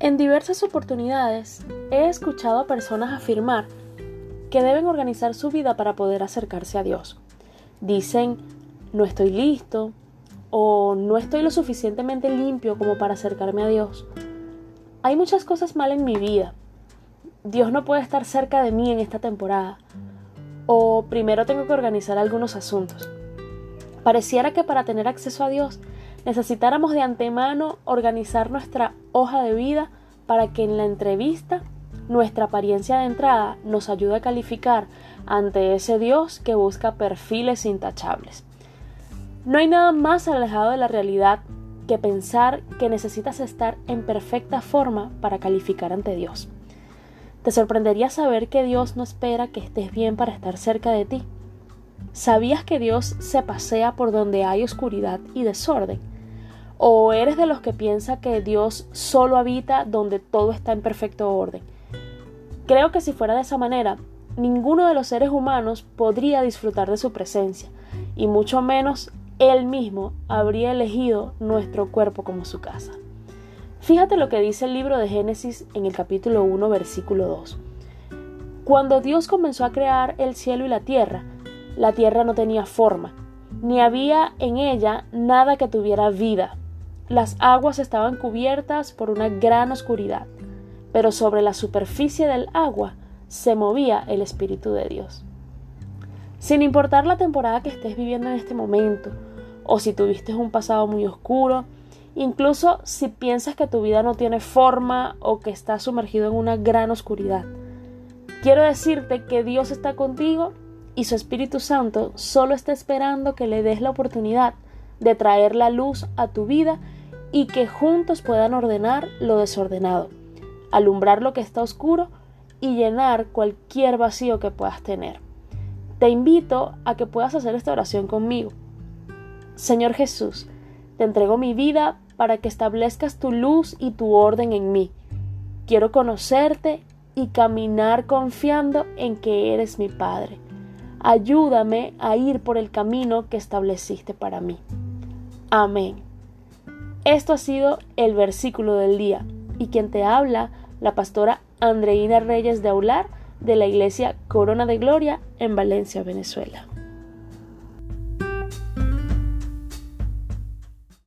En diversas oportunidades he escuchado a personas afirmar que deben organizar su vida para poder acercarse a Dios. Dicen, no estoy listo o no estoy lo suficientemente limpio como para acercarme a Dios. Hay muchas cosas mal en mi vida. Dios no puede estar cerca de mí en esta temporada. O primero tengo que organizar algunos asuntos. Pareciera que para tener acceso a Dios necesitáramos de antemano organizar nuestra hoja de vida para que en la entrevista nuestra apariencia de entrada nos ayude a calificar ante ese Dios que busca perfiles intachables. No hay nada más alejado de la realidad que pensar que necesitas estar en perfecta forma para calificar ante Dios. Te sorprendería saber que Dios no espera que estés bien para estar cerca de ti. ¿Sabías que Dios se pasea por donde hay oscuridad y desorden? ¿O eres de los que piensa que Dios solo habita donde todo está en perfecto orden? Creo que si fuera de esa manera, ninguno de los seres humanos podría disfrutar de su presencia, y mucho menos Él mismo habría elegido nuestro cuerpo como su casa. Fíjate lo que dice el libro de Génesis en el capítulo 1, versículo 2. Cuando Dios comenzó a crear el cielo y la tierra, la tierra no tenía forma, ni había en ella nada que tuviera vida, las aguas estaban cubiertas por una gran oscuridad, pero sobre la superficie del agua se movía el Espíritu de Dios. Sin importar la temporada que estés viviendo en este momento, o si tuviste un pasado muy oscuro, incluso si piensas que tu vida no tiene forma o que estás sumergido en una gran oscuridad. Quiero decirte que Dios está contigo y su Espíritu Santo solo está esperando que le des la oportunidad de traer la luz a tu vida y que juntos puedan ordenar lo desordenado, alumbrar lo que está oscuro y llenar cualquier vacío que puedas tener. Te invito a que puedas hacer esta oración conmigo. Señor Jesús, te entrego mi vida para que establezcas tu luz y tu orden en mí. Quiero conocerte y caminar confiando en que eres mi Padre. Ayúdame a ir por el camino que estableciste para mí. Amén. Esto ha sido el versículo del día y quien te habla, la pastora Andreina Reyes de Aular de la iglesia Corona de Gloria en Valencia, Venezuela.